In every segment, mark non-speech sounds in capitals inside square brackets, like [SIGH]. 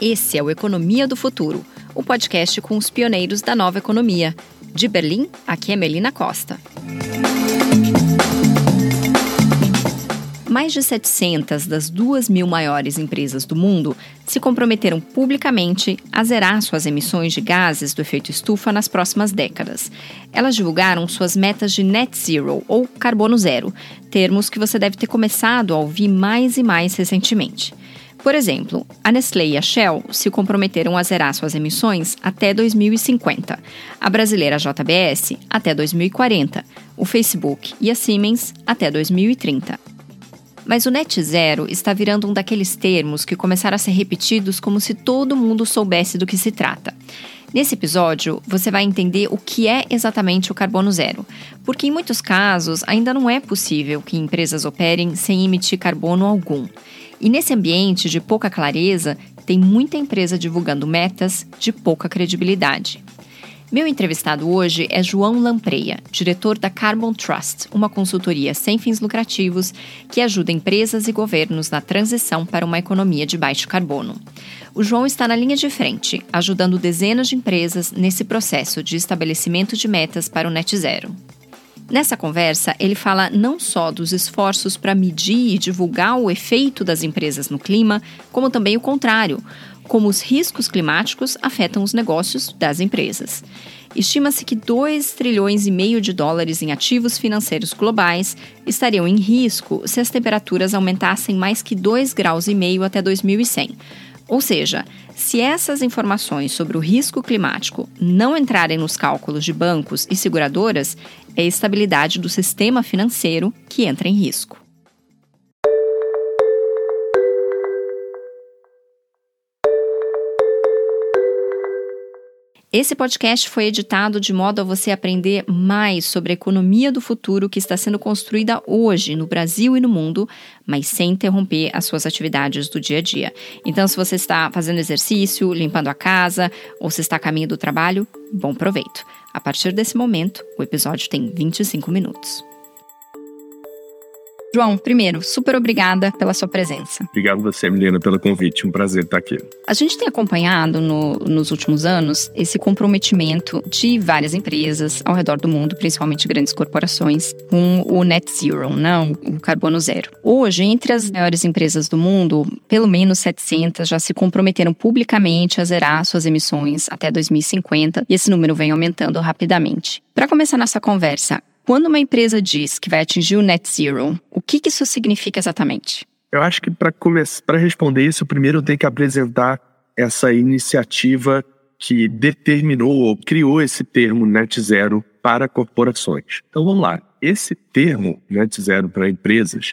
Esse é o Economia do Futuro, o podcast com os pioneiros da nova economia. De Berlim, aqui é Melina Costa. Mais de 700 das 2 mil maiores empresas do mundo se comprometeram publicamente a zerar suas emissões de gases do efeito estufa nas próximas décadas. Elas divulgaram suas metas de net zero, ou carbono zero, termos que você deve ter começado a ouvir mais e mais recentemente. Por exemplo, a Nestlé e a Shell se comprometeram a zerar suas emissões até 2050, a brasileira JBS até 2040, o Facebook e a Siemens até 2030. Mas o net zero está virando um daqueles termos que começaram a ser repetidos como se todo mundo soubesse do que se trata. Nesse episódio, você vai entender o que é exatamente o carbono zero, porque em muitos casos ainda não é possível que empresas operem sem emitir carbono algum. E nesse ambiente de pouca clareza, tem muita empresa divulgando metas de pouca credibilidade. Meu entrevistado hoje é João Lampreia, diretor da Carbon Trust, uma consultoria sem fins lucrativos que ajuda empresas e governos na transição para uma economia de baixo carbono. O João está na linha de frente, ajudando dezenas de empresas nesse processo de estabelecimento de metas para o net zero. Nessa conversa, ele fala não só dos esforços para medir e divulgar o efeito das empresas no clima, como também o contrário, como os riscos climáticos afetam os negócios das empresas. Estima-se que 2 trilhões e meio de dólares em ativos financeiros globais estariam em risco se as temperaturas aumentassem mais que 2 graus e meio até 2100. Ou seja, se essas informações sobre o risco climático não entrarem nos cálculos de bancos e seguradoras, é a estabilidade do sistema financeiro que entra em risco. Esse podcast foi editado de modo a você aprender mais sobre a economia do futuro que está sendo construída hoje no Brasil e no mundo, mas sem interromper as suas atividades do dia a dia. Então, se você está fazendo exercício, limpando a casa ou se está a caminho do trabalho, bom proveito. A partir desse momento, o episódio tem 25 minutos. João, primeiro, super obrigada pela sua presença. Obrigado você, Milena, pelo convite. Um prazer estar aqui. A gente tem acompanhado no, nos últimos anos esse comprometimento de várias empresas ao redor do mundo, principalmente grandes corporações, com o net zero, não, o carbono zero. Hoje, entre as maiores empresas do mundo, pelo menos 700 já se comprometeram publicamente a zerar suas emissões até 2050 e esse número vem aumentando rapidamente. Para começar nossa conversa, quando uma empresa diz que vai atingir o net zero, o que, isso significa exatamente? Eu acho que para responder isso, primeiro eu tenho que apresentar essa iniciativa que determinou ou criou esse termo net zero para corporações. Então vamos lá. Esse termo net zero para empresas,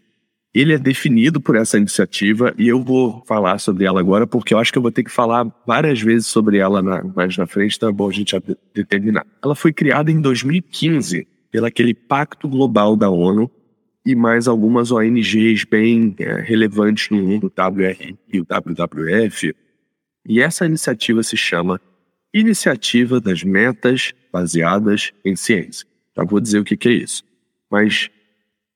ele é definido por essa iniciativa e eu vou falar sobre ela agora porque eu acho que eu vou ter que falar várias vezes sobre ela na, mais na frente, é bom a gente determinar. Ela foi criada em 2015 pelo aquele Pacto Global da ONU e mais algumas ONGs bem é, relevantes no mundo, o WRI e o WWF. E essa iniciativa se chama Iniciativa das Metas Baseadas em Ciência. Já vou dizer o que, que é isso. Mas,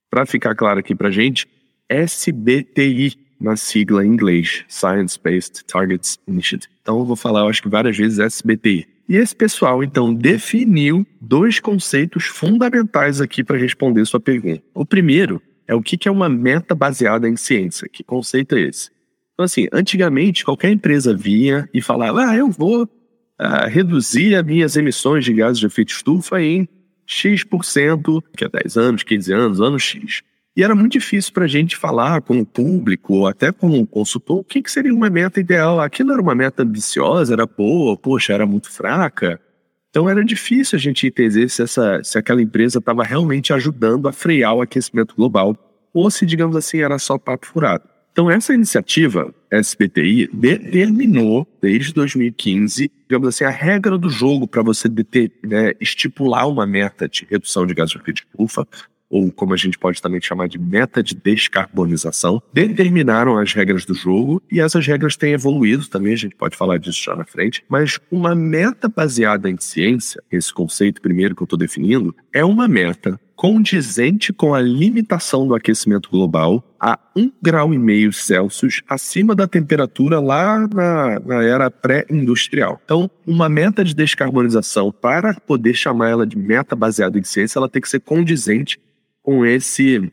para ficar claro aqui para gente, SBTI, na sigla em inglês, Science Based Targets Initiative. Então, eu vou falar, eu acho que várias vezes SBTI. E esse pessoal, então, definiu dois conceitos fundamentais aqui para responder sua pergunta. O primeiro é o que é uma meta baseada em ciência. Que conceito é esse? Então, assim, antigamente, qualquer empresa vinha e falava: ah, eu vou ah, reduzir as minhas emissões de gases de efeito estufa em X%, que é 10 anos, 15 anos, ano X. E era muito difícil para a gente falar com o público, ou até com o consultor, o que, que seria uma meta ideal. Aquilo era uma meta ambiciosa, era boa, poxa, era muito fraca. Então era difícil a gente entender se, essa, se aquela empresa estava realmente ajudando a frear o aquecimento global, ou se, digamos assim, era só papo furado. Então essa iniciativa, SBTI, determinou, desde 2015, digamos assim, a regra do jogo para você deter, né, estipular uma meta de redução de gases de efeito de estufa, ou como a gente pode também chamar de meta de descarbonização, determinaram as regras do jogo e essas regras têm evoluído também, a gente pode falar disso já na frente, mas uma meta baseada em ciência, esse conceito primeiro que eu estou definindo, é uma meta condizente com a limitação do aquecimento global a 1,5 grau e meio Celsius acima da temperatura lá na, na era pré-industrial. Então, uma meta de descarbonização, para poder chamar ela de meta baseada em ciência, ela tem que ser condizente com esse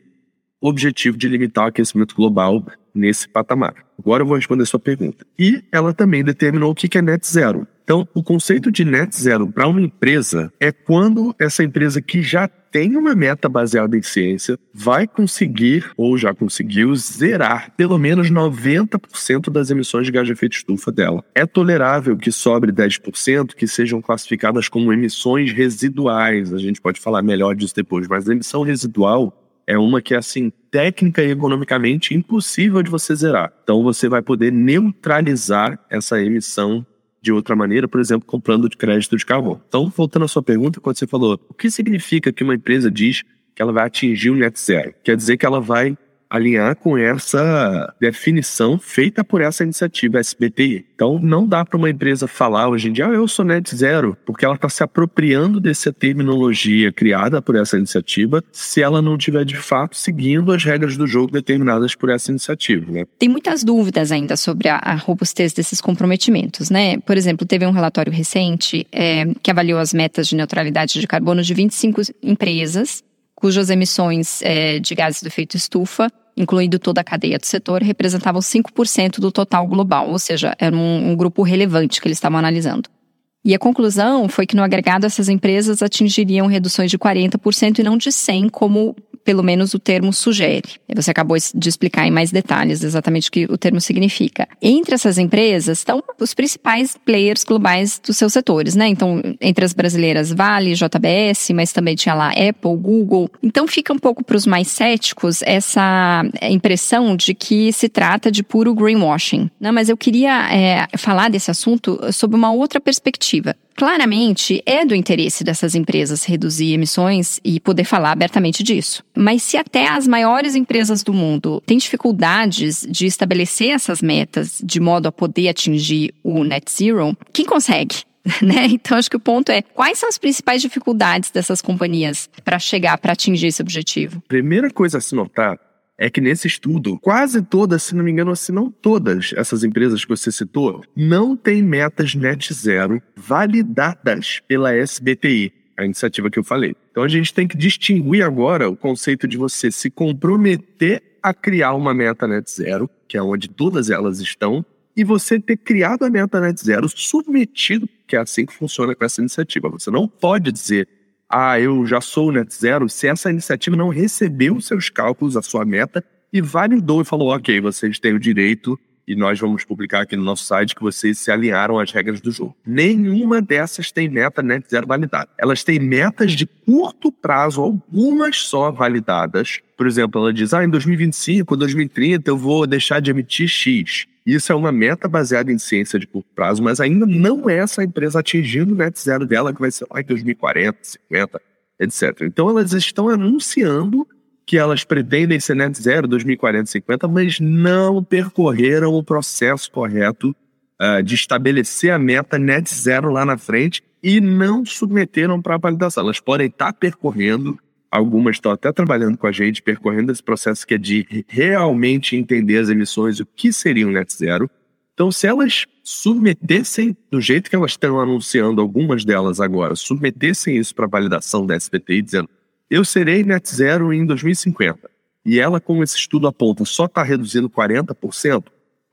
objetivo de limitar o aquecimento global nesse patamar. Agora eu vou responder a sua pergunta. E ela também determinou o que é net zero. Então, o conceito de net zero para uma empresa é quando essa empresa que já tem uma meta baseada em ciência vai conseguir, ou já conseguiu, zerar pelo menos 90% das emissões de gás de efeito estufa dela. É tolerável que sobre 10% que sejam classificadas como emissões residuais. A gente pode falar melhor disso depois, mas a emissão residual é uma que é assim técnica e economicamente impossível de você zerar. Então você vai poder neutralizar essa emissão de outra maneira, por exemplo, comprando de crédito de carbono. Então, voltando à sua pergunta, quando você falou, o que significa que uma empresa diz que ela vai atingir o net zero? Quer dizer que ela vai alinhar com essa definição feita por essa iniciativa SBTI. Então, não dá para uma empresa falar hoje em dia, ah, eu sou net zero, porque ela está se apropriando dessa terminologia criada por essa iniciativa, se ela não estiver de fato seguindo as regras do jogo determinadas por essa iniciativa. Né? Tem muitas dúvidas ainda sobre a, a robustez desses comprometimentos, né? Por exemplo, teve um relatório recente é, que avaliou as metas de neutralidade de carbono de 25 empresas cujas emissões é, de gases do efeito estufa, incluindo toda a cadeia do setor, representavam 5% do total global, ou seja, era um, um grupo relevante que eles estavam analisando. E a conclusão foi que no agregado essas empresas atingiriam reduções de 40% e não de 100, como pelo menos o termo sugere. Você acabou de explicar em mais detalhes exatamente o que o termo significa. Entre essas empresas estão os principais players globais dos seus setores, né? Então, entre as brasileiras, Vale, JBS, mas também tinha lá Apple, Google. Então, fica um pouco para os mais céticos essa impressão de que se trata de puro greenwashing. Não, mas eu queria é, falar desse assunto sob uma outra perspectiva. Claramente, é do interesse dessas empresas reduzir emissões e poder falar abertamente disso. Mas se até as maiores empresas do mundo têm dificuldades de estabelecer essas metas de modo a poder atingir o net zero, quem consegue? [LAUGHS] Né? Então, acho que o ponto é: quais são as principais dificuldades dessas companhias para chegar, para atingir esse objetivo? Primeira coisa a se notar é que nesse estudo, quase todas, se não me engano, se não todas essas empresas que você citou, não têm metas net zero validadas pela SBTI, a iniciativa que eu falei. Então a gente tem que distinguir agora o conceito de você se comprometer a criar uma meta net zero, que é onde todas elas estão, e você ter criado a meta net zero submetido, que é assim que funciona com essa iniciativa. Você não pode dizer ah, eu já sou net zero, se essa iniciativa não recebeu os seus cálculos, a sua meta, e validou e falou, ok, vocês têm o direito e nós vamos publicar aqui no nosso site que vocês se alinharam às regras do jogo. Nenhuma dessas tem meta net zero validada. Elas têm metas de curto prazo, algumas só validadas. Por exemplo, ela diz, ah, em 2025, 2030 eu vou deixar de emitir X. Isso é uma meta baseada em ciência de curto prazo, mas ainda não é essa empresa atingindo o net zero dela, que vai ser lá em 2040, 50, etc. Então elas estão anunciando que elas pretendem ser net zero 2040, 50, mas não percorreram o processo correto uh, de estabelecer a meta net zero lá na frente e não submeteram para validação. Elas podem estar percorrendo Algumas estão até trabalhando com a gente, percorrendo esse processo que é de realmente entender as emissões, o que seria um net zero. Então, se elas submetessem, do jeito que elas estão anunciando, algumas delas agora, submetessem isso para validação da SBTI, dizendo eu serei net zero em 2050, e ela, como esse estudo aponta, só está reduzindo 40%,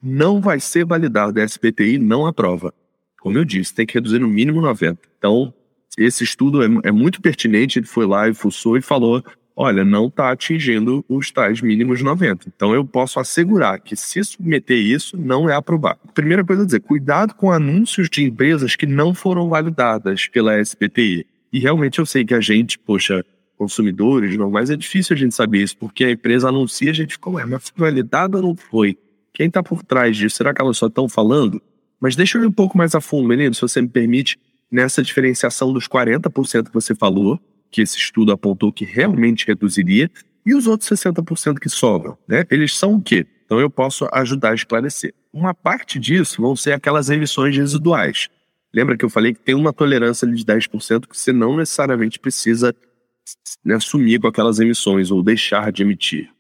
não vai ser validado da SBTI, não aprova. Como eu disse, tem que reduzir no mínimo 90%. Então, esse estudo é, é muito pertinente, ele foi lá e fuçou e falou, olha, não está atingindo os tais mínimos 90. Então eu posso assegurar que se submeter isso, não é aprovado. Primeira coisa a dizer, cuidado com anúncios de empresas que não foram validadas pela SPTI. E realmente eu sei que a gente, poxa, consumidores normais, é difícil a gente saber isso, porque a empresa anuncia, a gente fica, ué, mas foi validada ou não foi? Quem está por trás disso? Será que elas só estão falando? Mas deixa eu ir um pouco mais a fundo, menino, se você me permite nessa diferenciação dos 40% que você falou, que esse estudo apontou que realmente reduziria, e os outros 60% que sobram, né? Eles são o quê? Então eu posso ajudar a esclarecer. Uma parte disso vão ser aquelas emissões residuais. Lembra que eu falei que tem uma tolerância de 10% que você não necessariamente precisa né, sumir com aquelas emissões ou deixar de emitir.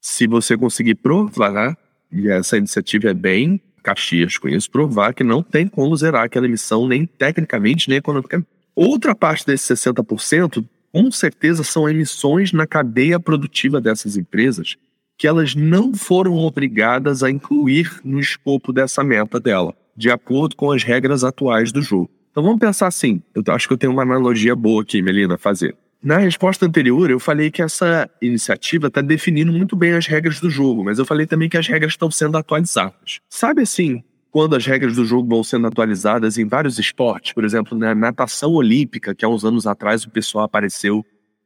Se você conseguir provar, e essa iniciativa é bem Caxias com isso, provar que não tem como zerar aquela emissão, nem tecnicamente, nem economicamente. Outra parte desses 60%, com certeza, são emissões na cadeia produtiva dessas empresas que elas não foram obrigadas a incluir no escopo dessa meta dela, de acordo com as regras atuais do jogo. Então vamos pensar assim, eu acho que eu tenho uma analogia boa aqui, Melina, a fazer. Na resposta anterior, eu falei que essa iniciativa está definindo muito bem as regras do jogo, mas eu falei também que as regras estão sendo atualizadas. Sabe assim, quando as regras do jogo vão sendo atualizadas em vários esportes, por exemplo, na natação olímpica, que há uns anos atrás o pessoal apareceu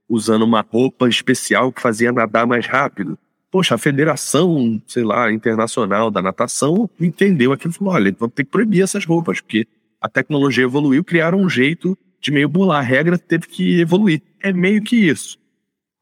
usando uma roupa especial que fazia nadar mais rápido. Poxa, a Federação, sei lá, Internacional da Natação entendeu aquilo e falou: olha, vamos ter que proibir essas roupas, porque a tecnologia evoluiu, criaram um jeito de meio bolar. A regra teve que evoluir. É meio que isso.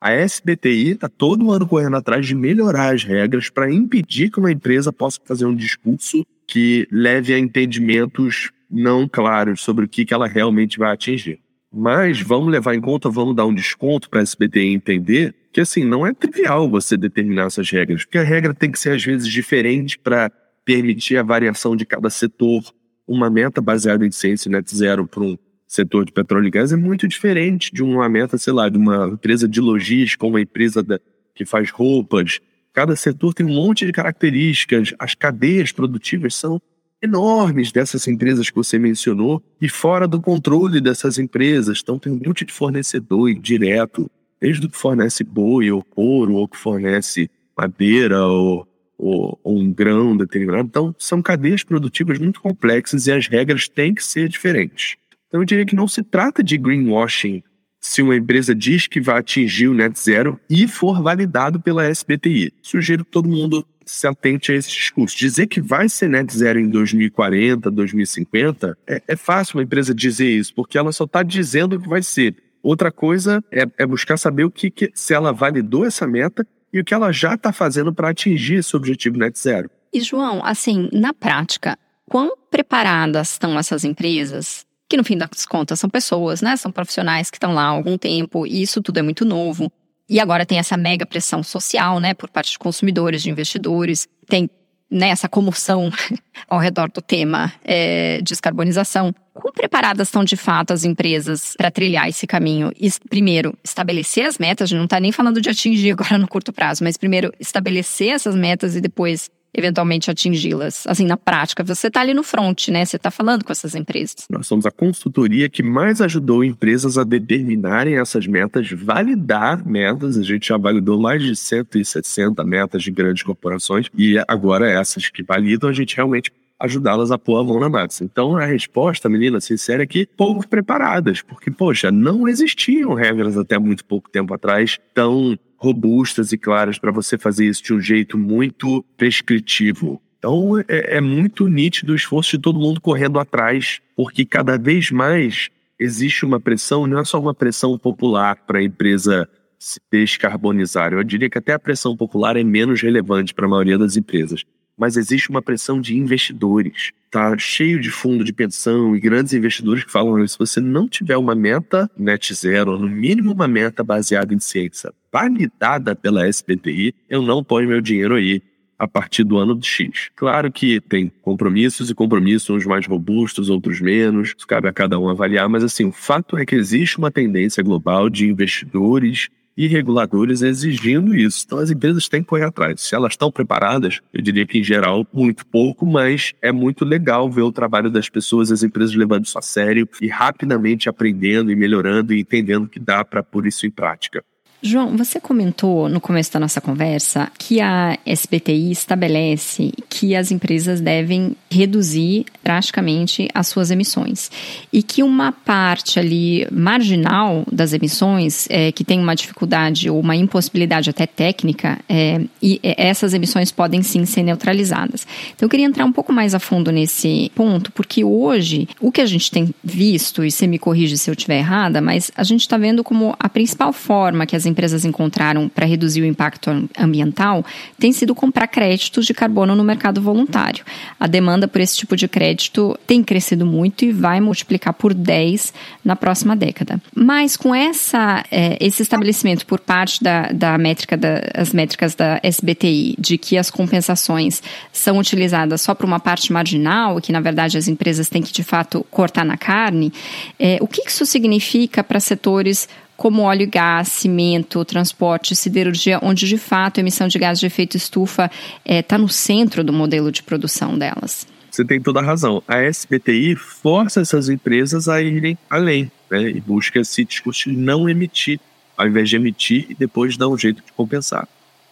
A SBTI está todo ano correndo atrás de melhorar as regras para impedir que uma empresa possa fazer um discurso que leve a entendimentos não claros sobre o que, que ela realmente vai atingir. Mas vamos levar em conta, vamos dar um desconto para a SBTI entender que assim não é trivial você determinar essas regras, porque a regra tem que ser às vezes diferente para permitir a variação de cada setor, uma meta baseada em ciência net zero para um setor de petróleo e gás é muito diferente de uma meta, sei lá, de uma empresa de logística, uma empresa da, que faz roupas. Cada setor tem um monte de características, as cadeias produtivas são enormes dessas empresas que você mencionou e fora do controle dessas empresas. Então tem um monte de fornecedor direto, desde o que fornece boi ou couro, ou que fornece madeira ou ou, ou um grão determinado. Então, são cadeias produtivas muito complexas e as regras têm que ser diferentes. Então, eu diria que não se trata de greenwashing se uma empresa diz que vai atingir o net zero e for validado pela SBTI. Sugiro que todo mundo se atente a esse discurso. Dizer que vai ser net zero em 2040, 2050, é, é fácil uma empresa dizer isso, porque ela só está dizendo que vai ser. Outra coisa é, é buscar saber o que, que, se ela validou essa meta e o que ela já está fazendo para atingir esse objetivo net zero. E, João, assim, na prática, quão preparadas estão essas empresas? Que no fim das contas são pessoas, né? São profissionais que estão lá há algum tempo e isso tudo é muito novo. E agora tem essa mega pressão social, né, por parte de consumidores, de investidores. Tem né, essa comoção [LAUGHS] ao redor do tema é, descarbonização. Como preparadas estão de fato as empresas para trilhar esse caminho? Primeiro, estabelecer as metas, a gente não está nem falando de atingir agora no curto prazo, mas primeiro estabelecer essas metas e depois eventualmente atingi-las? Assim, na prática, você está ali no front, né? Você está falando com essas empresas. Nós somos a consultoria que mais ajudou empresas a determinarem essas metas, validar metas. A gente já validou mais de 160 metas de grandes corporações e agora essas que validam, a gente realmente ajudá-las a pôr a mão na massa. Então, a resposta, menina, sincera, é que pouco preparadas, porque, poxa, não existiam regras até muito pouco tempo atrás tão robustas e claras para você fazer isso de um jeito muito prescritivo. Então é, é, muito nítido o esforço de todo mundo correndo atrás, porque cada vez mais existe uma pressão, não é só uma pressão popular para a empresa se descarbonizar. Eu diria que até a pressão popular é menos relevante para a maioria das empresas mas existe uma pressão de investidores. Tá cheio de fundo de pensão e grandes investidores que falam: se você não tiver uma meta net zero, no mínimo uma meta baseada em ciência, validada pela SBTI, eu não ponho meu dinheiro aí a partir do ano X. Claro que tem compromissos e compromissos, uns mais robustos, outros menos, isso cabe a cada um avaliar, mas assim, o fato é que existe uma tendência global de investidores e reguladores exigindo isso. Então as empresas têm que correr atrás. Se elas estão preparadas, eu diria que em geral muito pouco, mas é muito legal ver o trabalho das pessoas, as empresas levando isso a sério e rapidamente aprendendo e melhorando e entendendo que dá para pôr isso em prática. João, você comentou no começo da nossa conversa que a SBTI estabelece que as empresas devem reduzir drasticamente as suas emissões e que uma parte ali marginal das emissões é, que tem uma dificuldade ou uma impossibilidade até técnica é, e essas emissões podem sim ser neutralizadas. Então eu queria entrar um pouco mais a fundo nesse ponto porque hoje o que a gente tem visto e você me corrige se eu estiver errada, mas a gente está vendo como a principal forma que as empresas encontraram para reduzir o impacto ambiental tem sido comprar créditos de carbono no mercado voluntário. A demanda por esse tipo de crédito tem crescido muito e vai multiplicar por 10 na próxima década. Mas com essa, é, esse estabelecimento por parte da, da métrica das métricas da SBTI de que as compensações são utilizadas só para uma parte marginal, que na verdade as empresas têm que de fato cortar na carne, é, o que isso significa para setores como óleo e gás, cimento, transporte, siderurgia, onde de fato a emissão de gás de efeito estufa está é, no centro do modelo de produção delas? Você tem toda a razão. A SBTI força essas empresas a irem além né, e busca se discutir não emitir, ao invés de emitir e depois dar um jeito de compensar.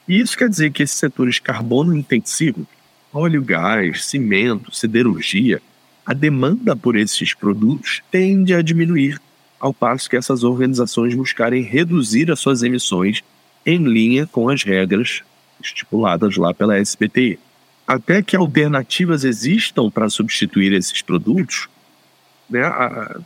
E isso quer dizer que esses setores carbono intensivos, óleo, gás, cimento, siderurgia, a demanda por esses produtos tende a diminuir, ao passo que essas organizações buscarem reduzir as suas emissões em linha com as regras estipuladas lá pela SBTI até que alternativas existam para substituir esses produtos, né, a,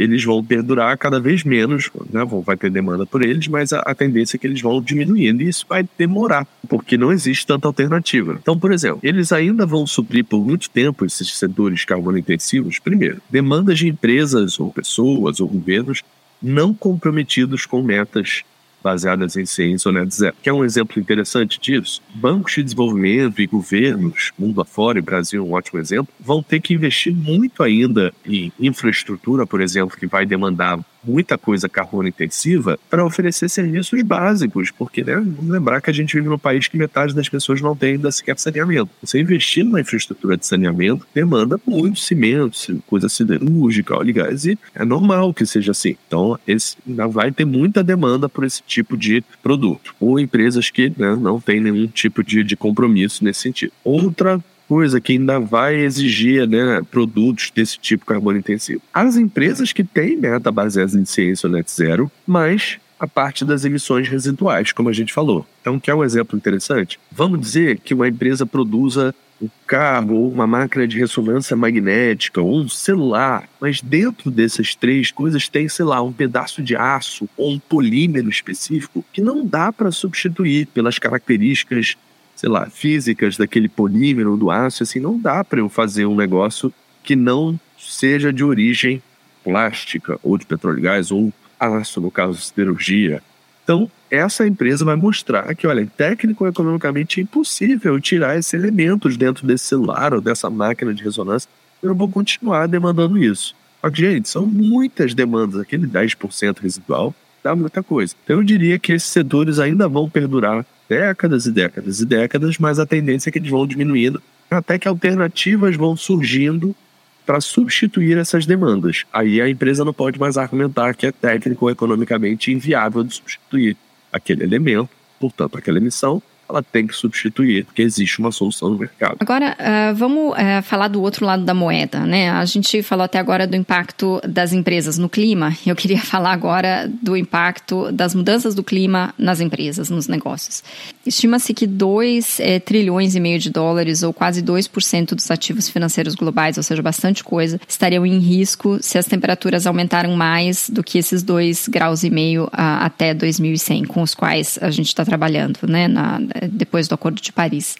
eles vão perdurar cada vez menos, né, vai ter demanda por eles, mas a, a, tendência é que eles vão diminuindo e isso vai demorar, porque não existe tanta alternativa. Então, por exemplo, eles ainda vão suprir por muito tempo esses setores carbono intensivos, primeiro, demandas de empresas ou pessoas ou governos não comprometidos com metas baseadas em ciência ou net zero. Quer um exemplo interessante disso? Bancos de desenvolvimento e governos, mundo afora, e Brasil é um ótimo exemplo, vão ter que investir muito ainda em infraestrutura, por exemplo, que vai demandar muita coisa carbono intensiva para oferecer serviços básicos, porque né, vamos lembrar que a gente vive num país que metade das pessoas não tem ainda sequer saneamento. Você investir numa infraestrutura de saneamento demanda muito cimento, coisa siderúrgica, óleo e gás, e é normal que seja assim. Então, esse, ainda vai ter muita demanda por esse tipo de produto, ou empresas que né, não têm nenhum tipo de, de compromisso nesse sentido. Outra coisa que ainda vai exigir né, produtos desse tipo carbono intensivo. As empresas que têm meta baseada em ciência ou net zero, mas a parte das emissões residuais, como a gente falou. Então, quer um exemplo interessante? Vamos dizer que uma empresa produza um carro, ou uma máquina de ressonância magnética, ou um celular, mas dentro dessas três coisas tem, sei lá, um pedaço de aço ou um polímero específico que não dá para substituir pelas características sei lá, físicas daquele polímero, do aço, assim, não dá para eu fazer um negócio que não seja de origem plástica, ou de petróleo e gás, ou aço, no caso, siderurgia. Então, essa empresa vai mostrar que, olha, técnico economicamente é impossível tirar esses elementos dentro desse celular ou dessa máquina de ressonância. Eu vou continuar demandando isso. Só que, gente, são muitas demandas. Aquele 10% residual dá muita coisa. Então, eu diria que esses setores ainda vão perdurar décadas e décadas e décadas, mas a tendência é que eles vão diminuindo até que alternativas vão surgindo para substituir essas demandas. Aí a empresa não pode mais argumentar que é técnico ou economicamente inviável de substituir aquele elemento, portanto, aquela emissão, ela tem que substituir, porque existe uma solução no mercado. Agora, uh, vamos uh, falar do outro lado da moeda, né? A gente falou até agora do impacto das empresas no clima. Eu queria [LAUGHS] falar agora do impacto das mudanças do clima nas empresas, nos negócios. Estima-se que 2 é, trilhões e meio de dólares, ou quase 2% dos ativos financeiros globais, ou seja, bastante coisa, estariam em risco se as temperaturas aumentaram mais do que esses 2 graus e meio uh, até 2100, com os quais a gente está trabalhando, né? Na, depois do Acordo de Paris.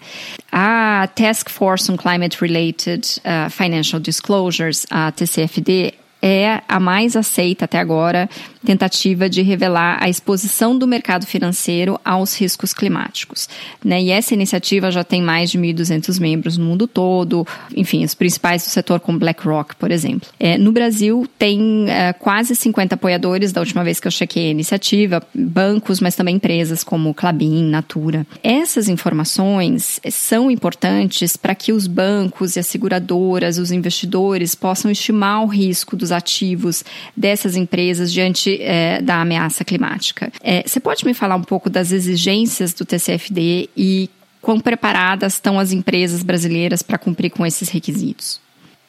A Task Force on Climate Related uh, Financial Disclosures, a TCFD, é a mais aceita até agora tentativa de revelar a exposição do mercado financeiro aos riscos climáticos. Né? E essa iniciativa já tem mais de 1.200 membros no mundo todo, enfim, os principais do setor, como BlackRock, por exemplo. É, no Brasil, tem é, quase 50 apoiadores, da última vez que eu chequei a iniciativa, bancos, mas também empresas como Clabin, Natura. Essas informações são importantes para que os bancos e as seguradoras, os investidores, possam estimar o risco dos ativos dessas empresas diante é, da ameaça climática. É, você pode me falar um pouco das exigências do TCFD e quão preparadas estão as empresas brasileiras para cumprir com esses requisitos?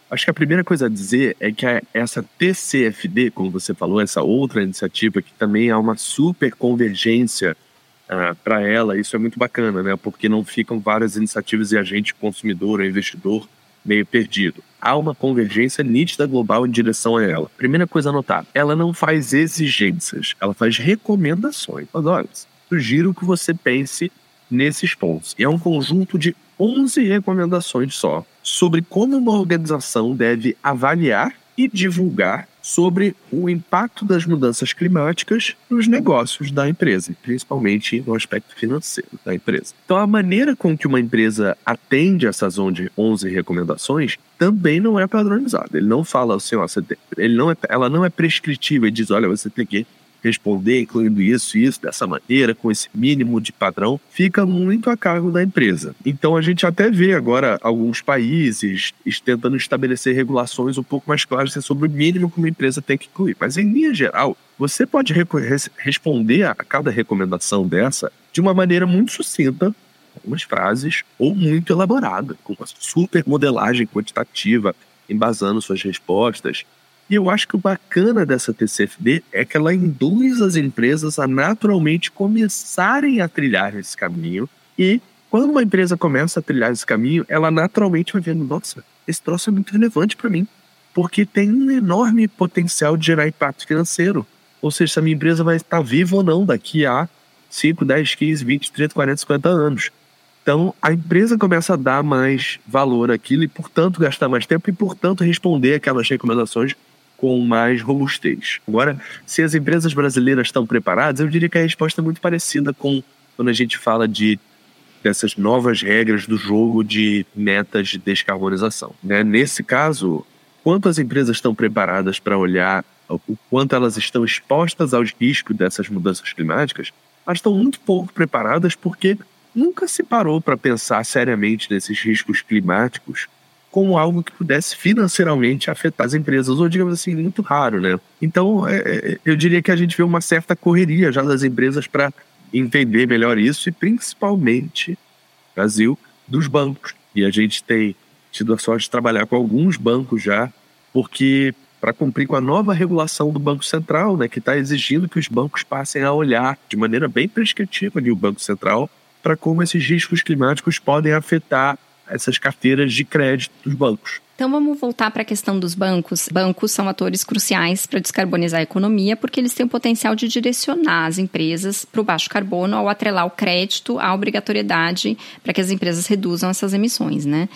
Acho que a primeira coisa a dizer é que essa TCFD, como você falou, essa outra iniciativa que também há uma super convergência ah, para ela, isso é muito bacana, né? Porque não ficam várias iniciativas e a gente, consumidor investidor, meio perdido. Há uma convergência nítida global em direção a ela. Primeira coisa a notar, ela não faz exigências, ela faz recomendações. Mas olha, sugiro que você pense nesses pontos. E é um conjunto de 11 recomendações só sobre como uma organização deve avaliar e divulgar sobre o impacto das mudanças climáticas nos negócios da empresa, principalmente no aspecto financeiro da empresa. Então, a maneira com que uma empresa atende essas 11 recomendações também não é padronizada. Ele não fala assim, ó, ele não é, ela não é prescritiva e diz, olha, você tem que responder incluindo isso e isso dessa maneira, com esse mínimo de padrão, fica muito a cargo da empresa. Então a gente até vê agora alguns países tentando estabelecer regulações um pouco mais claras sobre o mínimo que uma empresa tem que incluir. Mas em linha geral, você pode responder a cada recomendação dessa de uma maneira muito sucinta, algumas frases, ou muito elaborada, com uma super modelagem quantitativa, embasando suas respostas e eu acho que o bacana dessa TCFD é que ela induz as empresas a naturalmente começarem a trilhar esse caminho. E quando uma empresa começa a trilhar esse caminho, ela naturalmente vai vendo: nossa, esse troço é muito relevante para mim, porque tem um enorme potencial de gerar impacto financeiro. Ou seja, se a minha empresa vai estar viva ou não daqui a 5, 10, 15, 20, 30, 40, 50 anos. Então, a empresa começa a dar mais valor àquilo e, portanto, gastar mais tempo e, portanto, responder aquelas recomendações com mais robustez. Agora, se as empresas brasileiras estão preparadas, eu diria que a resposta é muito parecida com quando a gente fala de dessas novas regras do jogo de metas de descarbonização. Né? Nesse caso, quanto as empresas estão preparadas para olhar o quanto elas estão expostas aos riscos dessas mudanças climáticas, elas estão muito pouco preparadas porque nunca se parou para pensar seriamente nesses riscos climáticos como algo que pudesse financeiramente afetar as empresas, ou digamos assim, muito raro, né? Então, é, é, eu diria que a gente vê uma certa correria já das empresas para entender melhor isso e principalmente, Brasil, dos bancos. E a gente tem tido a sorte de trabalhar com alguns bancos já, porque para cumprir com a nova regulação do Banco Central, né, que está exigindo que os bancos passem a olhar de maneira bem prescritiva ali, o Banco Central para como esses riscos climáticos podem afetar essas carteiras de crédito dos bancos. Então vamos voltar para a questão dos bancos. Bancos são atores cruciais para descarbonizar a economia porque eles têm o potencial de direcionar as empresas para o baixo carbono ao atrelar o crédito à obrigatoriedade para que as empresas reduzam essas emissões, né?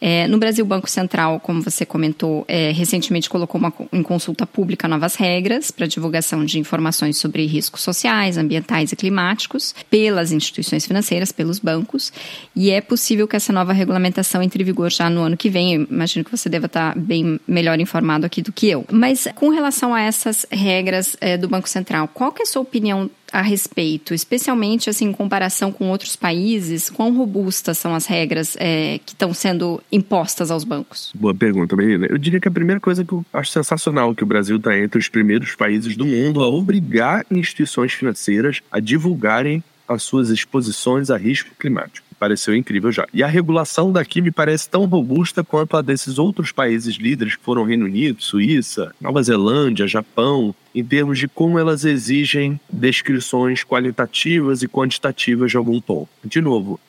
É, no Brasil, o Banco Central, como você comentou, é, recentemente colocou uma, em consulta pública novas regras para divulgação de informações sobre riscos sociais, ambientais e climáticos pelas instituições financeiras, pelos bancos, e é possível que essa nova regulamentação entre em vigor já no ano que vem. Eu imagino que você deva estar bem melhor informado aqui do que eu. Mas com relação a essas regras é, do Banco Central, qual que é a sua opinião a respeito, especialmente assim em comparação com outros países, quão robustas são as regras é, que estão sendo impostas aos bancos? Boa pergunta, menina. Eu diria que a primeira coisa que eu acho sensacional que o Brasil está entre os primeiros países do mundo a obrigar instituições financeiras a divulgarem as suas exposições a risco climático pareceu incrível já. E a regulação daqui me parece tão robusta quanto a desses outros países líderes que foram Reino Unido, Suíça, Nova Zelândia, Japão, em termos de como elas exigem descrições qualitativas e quantitativas de algum tom. De novo,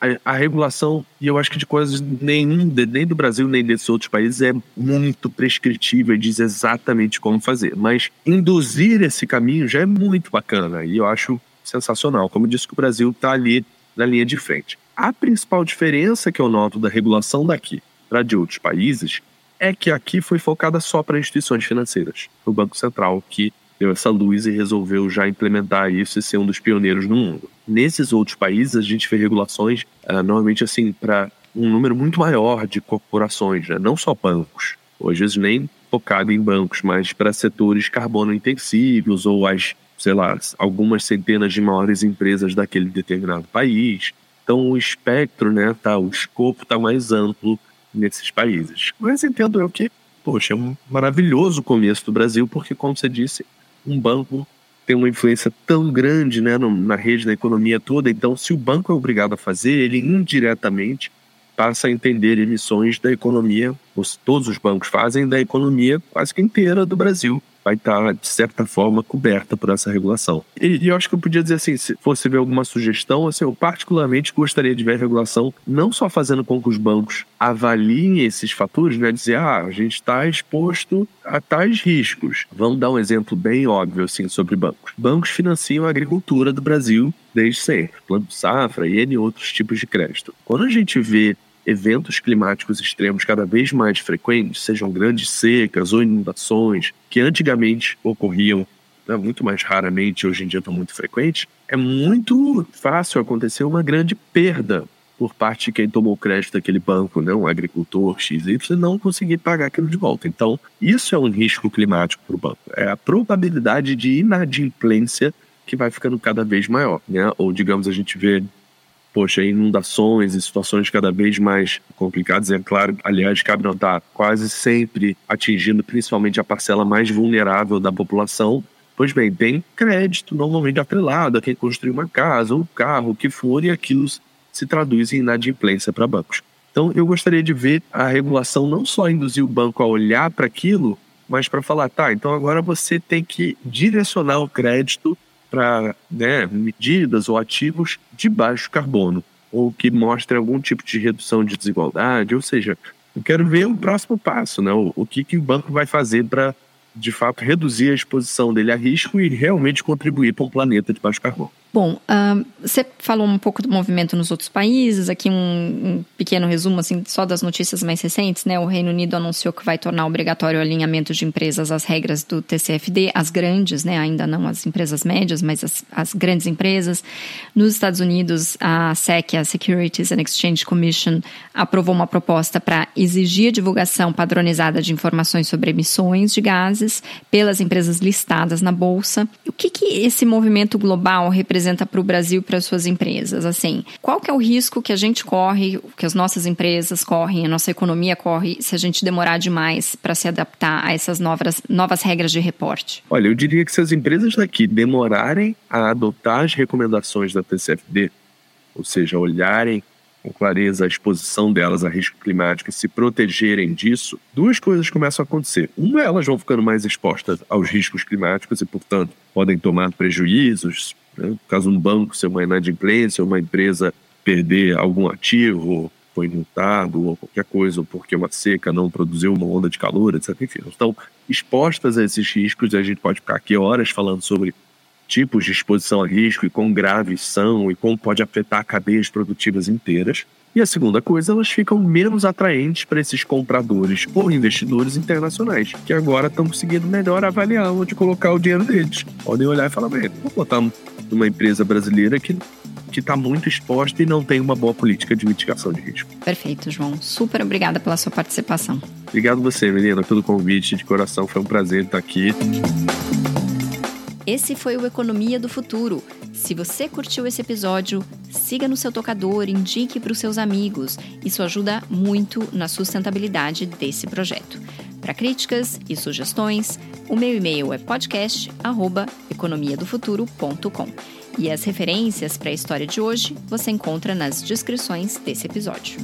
a, a, regulação, e eu acho que de coisas nenhum, nem do Brasil nem desses outros países, é muito prescritiva e diz exatamente como fazer. Mas induzir esse caminho já é muito bacana e eu acho sensacional. Como disse que o Brasil está ali na linha de frente. A principal diferença que eu noto da regulação daqui para de outros países é que aqui foi focada só para instituições financeiras. O Banco Central que deu essa luz e resolveu já implementar isso e ser um dos pioneiros no mundo. Nesses outros países, a gente vê regulações uh, normalmente assim para um número muito maior de corporações, né? não só bancos. Hoje nem focado em bancos, mas para setores carbono intensivos ou as sei lá, algumas centenas de maiores empresas daquele determinado país. Então o espectro, né, tá, o escopo está mais amplo nesses países. Mas entendo eu que, poxa, é um maravilhoso começo do Brasil, porque, como você disse, um banco tem uma influência tão grande né, na rede da economia toda. Então, se o banco é obrigado a fazer, ele indiretamente passa a entender emissões da economia, todos os bancos fazem, da economia quase que inteira do Brasil vai estar, de certa forma, coberta por essa regulação. E, e, eu acho que eu podia dizer assim, se fosse ver alguma sugestão, assim, eu particularmente gostaria de ver a regulação não só fazendo com que os bancos avaliem esses fatores, né, dizer, ah, a gente está exposto a tais riscos. Vamos dar um exemplo bem óbvio, assim, sobre bancos. Bancos financiam a agricultura do Brasil desde sempre, plano safra e N outros tipos de crédito. Quando a gente vê eventos climáticos extremos cada vez mais frequentes, sejam grandes secas ou inundações, que antigamente ocorriam né, muito mais raramente, hoje em dia estão muito frequentes, é muito fácil acontecer uma grande perda por parte de quem tomou crédito daquele banco, né, um agricultor XY, não conseguir pagar aquilo de volta. Então, isso é um risco climático para o banco. É a probabilidade de inadimplência que vai ficando cada vez maior. Né? Ou, digamos, a gente vê poxa, inundações e situações cada vez mais complicadas. É claro, aliás, cabe notar, quase sempre atingindo principalmente a parcela mais vulnerável da população. Pois bem, tem crédito normalmente atrelado a quem construiu uma casa, um carro, o que for, e aquilo se traduz em inadimplência para bancos. Então, eu gostaria de ver a regulação não só induzir o banco a olhar para aquilo, mas para falar, tá, então agora você tem que direcionar o crédito para né, medidas ou ativos de baixo carbono, ou que mostrem algum tipo de redução de desigualdade, ou seja, eu quero ver o próximo passo, né? o, o que, que o banco vai fazer para, de fato, reduzir a exposição dele a risco e realmente contribuir para um planeta de baixo carbono. Bom, uh, você falou um pouco do movimento nos outros países, aqui um, um, pequeno resumo assim, só das notícias mais recentes, né? O Reino Unido anunciou que vai tornar obrigatório o alinhamento de empresas às regras do TCFD, as grandes, né? Ainda não as empresas médias, mas as, as grandes empresas. Nos Estados Unidos, a SEC, a Securities and Exchange Commission, aprovou uma proposta para exigir a divulgação padronizada de informações sobre emissões de gases pelas empresas listadas na Bolsa. O que, que esse movimento global representa representa para o Brasil e para as suas empresas? Assim, qual que é o risco que a gente corre, que as nossas empresas correm, a nossa economia corre, se a gente demorar demais para se adaptar a essas novas, novas regras de reporte? Olha, eu diria que se as empresas daqui demorarem a adotar as recomendações da TCFD, ou seja, olharem com clareza a exposição delas a risco climático e se protegerem disso, duas coisas começam a acontecer. Uma, elas vão ficando mais expostas aos riscos climáticos e, portanto, podem tomar prejuízos, né? Caso um banco ser uma inadimplência, uma empresa perder algum ativo, foi multado ou qualquer coisa, ou porque uma seca não produziu uma onda de calor, etc. Enfim, estão expostas a esses riscos e a gente pode ficar aqui horas falando sobre tipos de exposição a risco e quão graves são e como pode afetar cadeias produtivas inteiras. E a segunda coisa, elas ficam menos atraentes para esses compradores ou investidores internacionais, que agora estão conseguindo melhor avaliar onde colocar o dinheiro deles. Podem olhar e falar, bem, vou botar numa empresa brasileira que que está muito exposta e não tem uma boa política de mitigação de risco. Perfeito, João. Super obrigada pela sua participação. Obrigado você, menina, pelo convite de coração. Foi um prazer estar aqui. Esse foi o Economia do Futuro. Se você curtiu esse episódio, siga no seu tocador, indique para os seus amigos. Isso ajuda muito na sustentabilidade desse projeto. Para críticas e sugestões, o meu e-mail é podcast@economiadofuturo.com. E as referências para a história de hoje você encontra nas descrições desse episódio.